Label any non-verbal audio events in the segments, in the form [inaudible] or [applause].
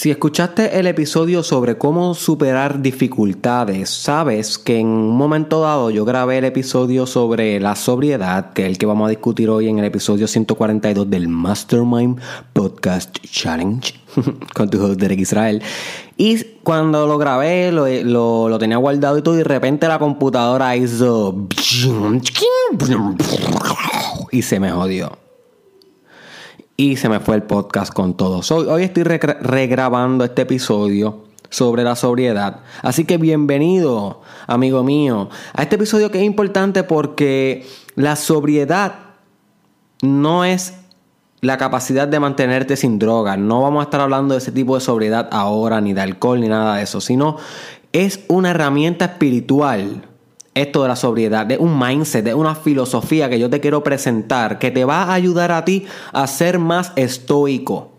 Si escuchaste el episodio sobre cómo superar dificultades, sabes que en un momento dado yo grabé el episodio sobre la sobriedad, que es el que vamos a discutir hoy en el episodio 142 del Mastermind Podcast Challenge [laughs] con tu host Derek Israel. Y cuando lo grabé, lo, lo, lo tenía guardado y todo, y de repente la computadora hizo... [laughs] y se me jodió y se me fue el podcast con todo. Hoy, estoy regrabando este episodio sobre la sobriedad. Así que bienvenido, amigo mío, a este episodio que es importante porque la sobriedad no es la capacidad de mantenerte sin drogas. No vamos a estar hablando de ese tipo de sobriedad ahora, ni de alcohol, ni nada de eso, sino es una herramienta espiritual esto de la sobriedad, de un mindset, de una filosofía que yo te quiero presentar, que te va a ayudar a ti a ser más estoico.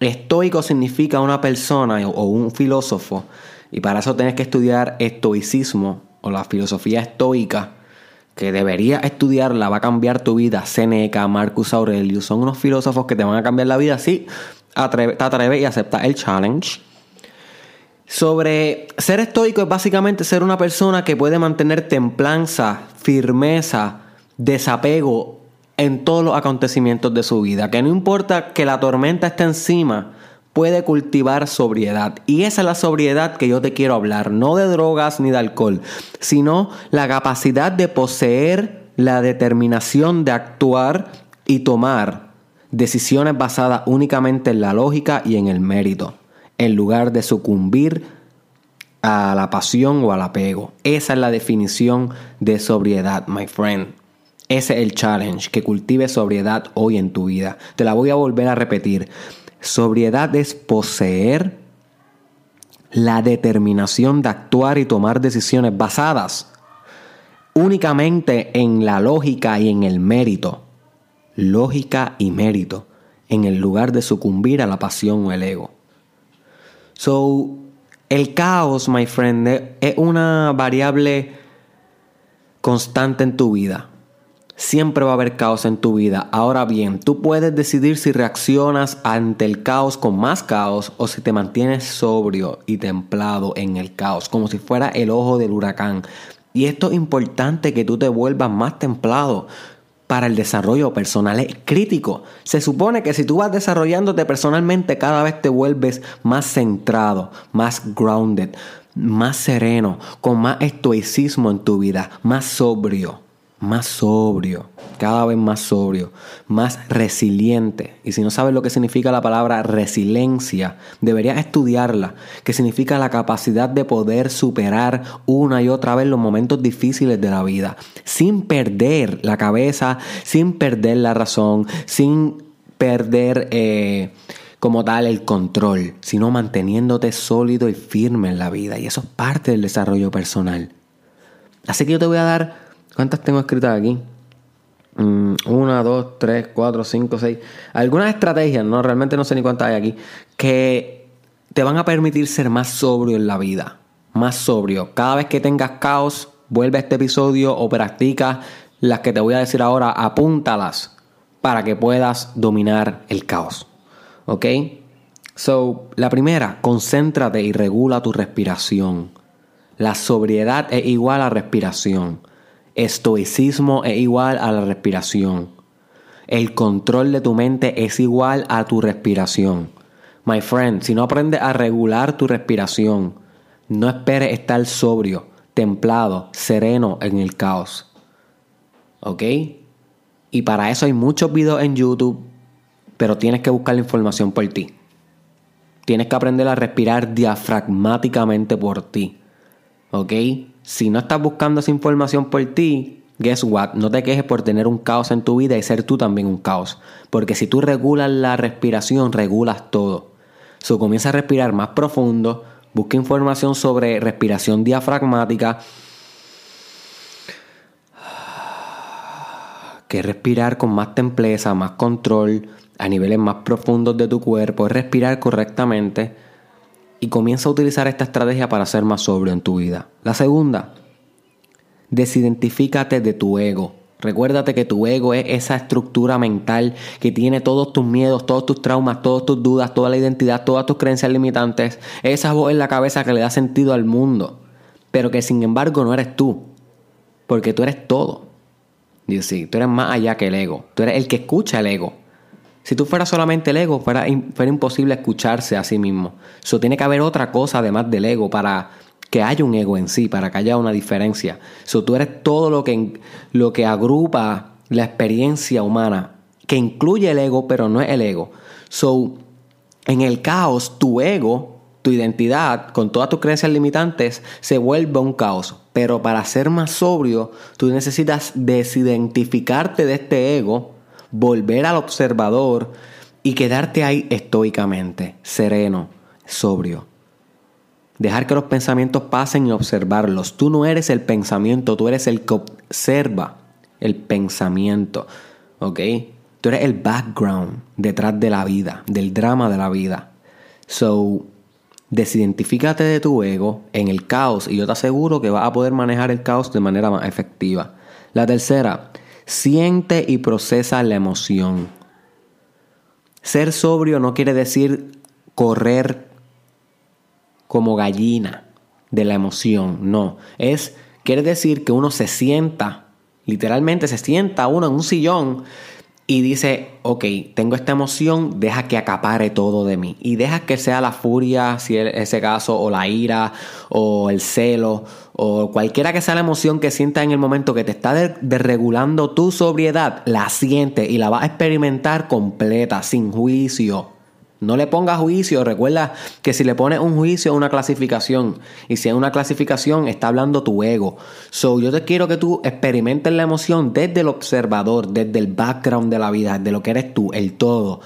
Estoico significa una persona o un filósofo, y para eso tienes que estudiar estoicismo o la filosofía estoica, que deberías estudiarla, va a cambiar tu vida. Seneca, Marcus Aurelius, son unos filósofos que te van a cambiar la vida si te atreves y aceptas el challenge sobre ser estoico es básicamente ser una persona que puede mantener templanza, firmeza, desapego en todos los acontecimientos de su vida. Que no importa que la tormenta esté encima, puede cultivar sobriedad. Y esa es la sobriedad que yo te quiero hablar. No de drogas ni de alcohol, sino la capacidad de poseer la determinación de actuar y tomar decisiones basadas únicamente en la lógica y en el mérito en lugar de sucumbir a la pasión o al apego. Esa es la definición de sobriedad, my friend. Ese es el challenge, que cultive sobriedad hoy en tu vida. Te la voy a volver a repetir. Sobriedad es poseer la determinación de actuar y tomar decisiones basadas únicamente en la lógica y en el mérito. Lógica y mérito, en el lugar de sucumbir a la pasión o el ego. So, el caos, my friend, es una variable constante en tu vida. Siempre va a haber caos en tu vida. Ahora bien, tú puedes decidir si reaccionas ante el caos con más caos o si te mantienes sobrio y templado en el caos, como si fuera el ojo del huracán. Y esto es importante que tú te vuelvas más templado para el desarrollo personal es crítico. Se supone que si tú vas desarrollándote personalmente, cada vez te vuelves más centrado, más grounded, más sereno, con más estoicismo en tu vida, más sobrio más sobrio, cada vez más sobrio, más resiliente. Y si no sabes lo que significa la palabra resiliencia, deberías estudiarla, que significa la capacidad de poder superar una y otra vez los momentos difíciles de la vida, sin perder la cabeza, sin perder la razón, sin perder... Eh, como tal el control, sino manteniéndote sólido y firme en la vida. Y eso es parte del desarrollo personal. Así que yo te voy a dar ¿Cuántas tengo escritas aquí? Mm, una, dos, tres, cuatro, cinco, seis. Algunas estrategias, no, realmente no sé ni cuántas hay aquí, que te van a permitir ser más sobrio en la vida. Más sobrio. Cada vez que tengas caos, vuelve a este episodio o practica las que te voy a decir ahora, apúntalas para que puedas dominar el caos. ¿Ok? So, la primera, concéntrate y regula tu respiración. La sobriedad es igual a respiración. Estoicismo es igual a la respiración. El control de tu mente es igual a tu respiración. My friend, si no aprendes a regular tu respiración, no esperes estar sobrio, templado, sereno en el caos. ¿Ok? Y para eso hay muchos videos en YouTube, pero tienes que buscar la información por ti. Tienes que aprender a respirar diafragmáticamente por ti. ¿Ok? Si no estás buscando esa información por ti, guess what? No te quejes por tener un caos en tu vida y ser tú también un caos. Porque si tú regulas la respiración, regulas todo. So, comienza a respirar más profundo, busca información sobre respiración diafragmática. Que respirar con más templeza, más control, a niveles más profundos de tu cuerpo, es respirar correctamente y comienza a utilizar esta estrategia para ser más sobrio en tu vida. La segunda, desidentifícate de tu ego. Recuérdate que tu ego es esa estructura mental que tiene todos tus miedos, todos tus traumas, todas tus dudas, toda la identidad, todas tus creencias limitantes. Esa voz en la cabeza que le da sentido al mundo, pero que sin embargo no eres tú, porque tú eres todo. Dice, sí, tú eres más allá que el ego, tú eres el que escucha el ego. Si tú fueras solamente el ego, fuera, fuera imposible escucharse a sí mismo. Eso tiene que haber otra cosa además del ego para que haya un ego en sí, para que haya una diferencia. So, tú eres todo lo que, lo que agrupa la experiencia humana, que incluye el ego, pero no es el ego. So, en el caos, tu ego, tu identidad, con todas tus creencias limitantes, se vuelve un caos. Pero para ser más sobrio, tú necesitas desidentificarte de este ego, volver al observador y quedarte ahí estoicamente, sereno, sobrio. Dejar que los pensamientos pasen y observarlos. Tú no eres el pensamiento, tú eres el que observa el pensamiento. ¿Ok? Tú eres el background detrás de la vida, del drama de la vida. So, desidentifícate de tu ego en el caos y yo te aseguro que vas a poder manejar el caos de manera más efectiva. La tercera, siente y procesa la emoción. Ser sobrio no quiere decir correr como gallina de la emoción, no. Es, quiere decir que uno se sienta, literalmente se sienta uno en un sillón y dice, ok, tengo esta emoción, deja que acapare todo de mí. Y deja que sea la furia, si es ese caso, o la ira, o el celo, o cualquiera que sea la emoción que sienta en el momento que te está desregulando tu sobriedad, la siente y la vas a experimentar completa, sin juicio. No le pongas juicio. Recuerda que si le pones un juicio una clasificación. Y si es una clasificación, está hablando tu ego. So, yo te quiero que tú experimentes la emoción desde el observador, desde el background de la vida, de lo que eres tú, el todo.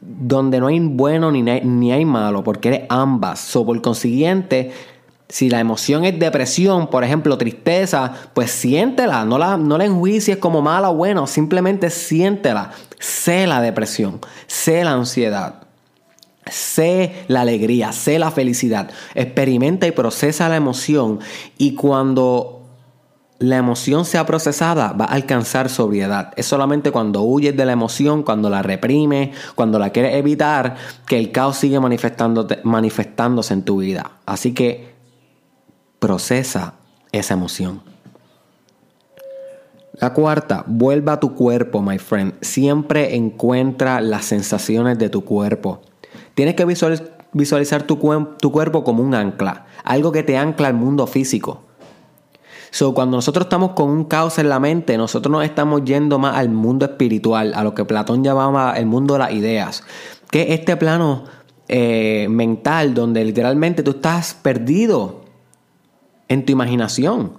Donde no hay bueno ni, ni hay malo, porque eres ambas. So, por consiguiente, si la emoción es depresión, por ejemplo, tristeza, pues siéntela, no la, no la enjuicies como mala o buena, simplemente siéntela. Sé la depresión, sé la ansiedad. Sé la alegría, sé la felicidad. Experimenta y procesa la emoción y cuando la emoción sea procesada va a alcanzar sobriedad. Es solamente cuando huyes de la emoción, cuando la reprime, cuando la quieres evitar, que el caos sigue manifestándose en tu vida. Así que procesa esa emoción. La cuarta, vuelva a tu cuerpo, my friend. Siempre encuentra las sensaciones de tu cuerpo. Tienes que visualizar tu, cuerpo como un ancla, algo que te ancla al mundo físico. So, cuando nosotros estamos con un caos en la mente, nosotros nos estamos yendo más al mundo espiritual, a lo que Platón llamaba el mundo de las ideas, que es este plano eh, mental donde literalmente tú estás perdido en tu imaginación.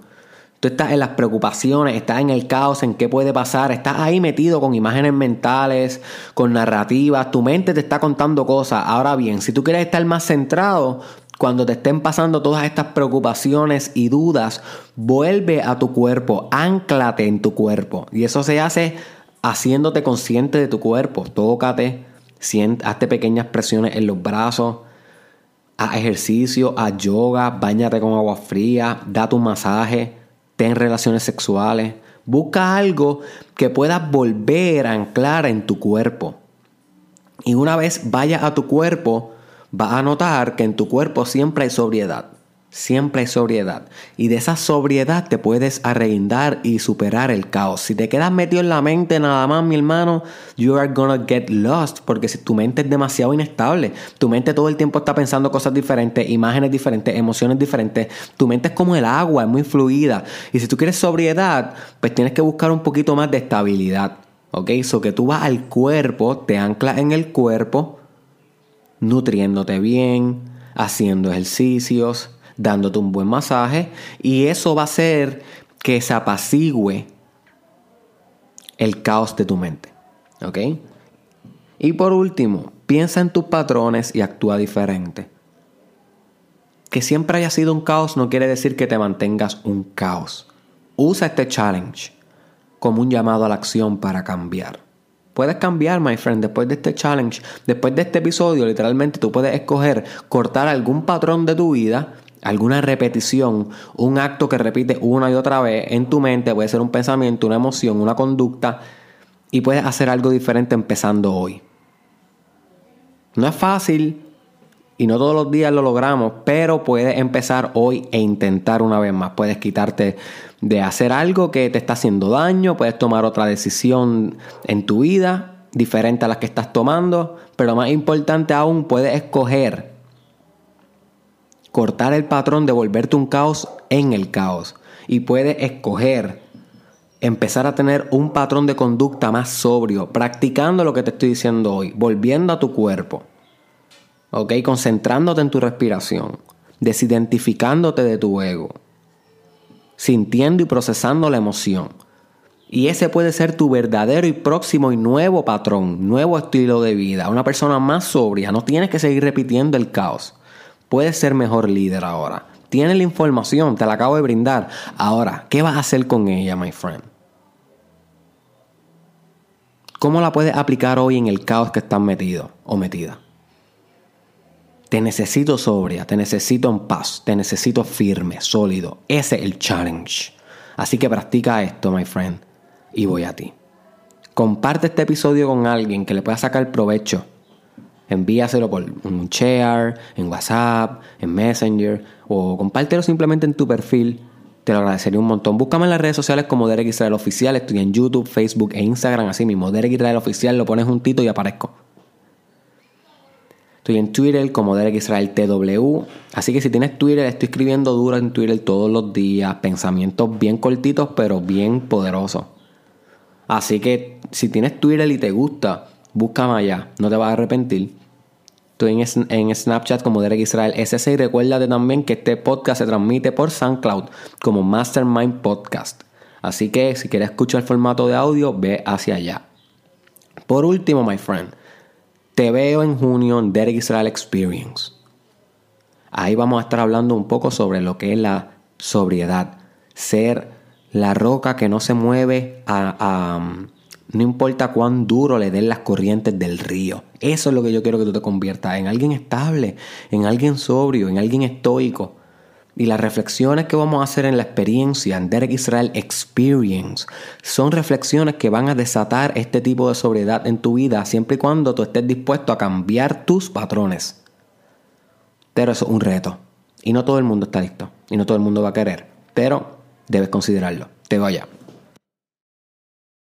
Tú estás en las preocupaciones, estás en el caos, en qué puede pasar, estás ahí metido con imágenes mentales, con narrativas, tu mente te está contando cosas. Ahora bien, si tú quieres estar más centrado, cuando te estén pasando todas estas preocupaciones y dudas, vuelve a tu cuerpo, anclate en tu cuerpo. Y eso se hace haciéndote consciente de tu cuerpo. Tócate, hazte pequeñas presiones en los brazos, haz ejercicio, haz yoga, bañate con agua fría, da tu masaje ten relaciones sexuales, busca algo que puedas volver a anclar en tu cuerpo. Y una vez vaya a tu cuerpo, vas a notar que en tu cuerpo siempre hay sobriedad. Siempre hay sobriedad. Y de esa sobriedad te puedes arreindar y superar el caos. Si te quedas metido en la mente nada más, mi hermano, you are gonna get lost. Porque si tu mente es demasiado inestable, tu mente todo el tiempo está pensando cosas diferentes, imágenes diferentes, emociones diferentes. Tu mente es como el agua, es muy fluida. Y si tú quieres sobriedad, pues tienes que buscar un poquito más de estabilidad. ¿Ok? So que tú vas al cuerpo, te anclas en el cuerpo, nutriéndote bien, haciendo ejercicios dándote un buen masaje y eso va a hacer que se apacigüe el caos de tu mente. ¿Ok? Y por último, piensa en tus patrones y actúa diferente. Que siempre haya sido un caos no quiere decir que te mantengas un caos. Usa este challenge como un llamado a la acción para cambiar. Puedes cambiar, my friend, después de este challenge, después de este episodio, literalmente tú puedes escoger cortar algún patrón de tu vida alguna repetición, un acto que repites una y otra vez en tu mente, puede ser un pensamiento, una emoción, una conducta, y puedes hacer algo diferente empezando hoy. No es fácil y no todos los días lo logramos, pero puedes empezar hoy e intentar una vez más. Puedes quitarte de hacer algo que te está haciendo daño, puedes tomar otra decisión en tu vida diferente a la que estás tomando, pero más importante aún, puedes escoger cortar el patrón de volverte un caos en el caos y puedes escoger empezar a tener un patrón de conducta más sobrio, practicando lo que te estoy diciendo hoy, volviendo a tu cuerpo, ¿ok? Concentrándote en tu respiración, desidentificándote de tu ego, sintiendo y procesando la emoción. Y ese puede ser tu verdadero y próximo y nuevo patrón, nuevo estilo de vida, una persona más sobria, no tienes que seguir repitiendo el caos. Puedes ser mejor líder ahora. Tienes la información, te la acabo de brindar. Ahora, ¿qué vas a hacer con ella, my friend? ¿Cómo la puedes aplicar hoy en el caos que estás metido o metida? Te necesito sobria, te necesito en paz, te necesito firme, sólido. Ese es el challenge. Así que practica esto, my friend, y voy a ti. Comparte este episodio con alguien que le pueda sacar provecho. Envíaselo por un share, en WhatsApp, en Messenger, o compártelo simplemente en tu perfil te lo agradecería un montón. Búscame en las redes sociales como Derek Israel Oficial. Estoy en YouTube, Facebook e Instagram así mismo. Derek Israel Oficial, lo pones juntito y aparezco. Estoy en Twitter como Derek Israel TW. Así que si tienes Twitter, estoy escribiendo duro en Twitter todos los días. Pensamientos bien cortitos, pero bien poderosos. Así que si tienes Twitter y te gusta, búscame allá. No te vas a arrepentir. Estoy en, Snapchat como Derek Israel SS y recuérdate también que este podcast se transmite por SoundCloud como Mastermind Podcast. Así que si quieres escuchar el formato de audio, ve hacia allá. Por último, my friend, te veo en junio en Derek Israel Experience. Ahí vamos a estar hablando un poco sobre lo que es la sobriedad, ser la roca que no se mueve a no importa cuán duro le den las corrientes del río. Eso es lo que yo quiero que tú te conviertas en alguien estable, en alguien sobrio, en alguien estoico. Y las reflexiones que vamos a hacer en la experiencia, en Derek Israel Experience, son reflexiones que van a desatar este tipo de sobriedad en tu vida siempre y cuando tú estés dispuesto a cambiar tus patrones. Pero eso es un reto. Y no todo el mundo está listo. Y no todo el mundo va a querer. Pero debes considerarlo. Te vaya.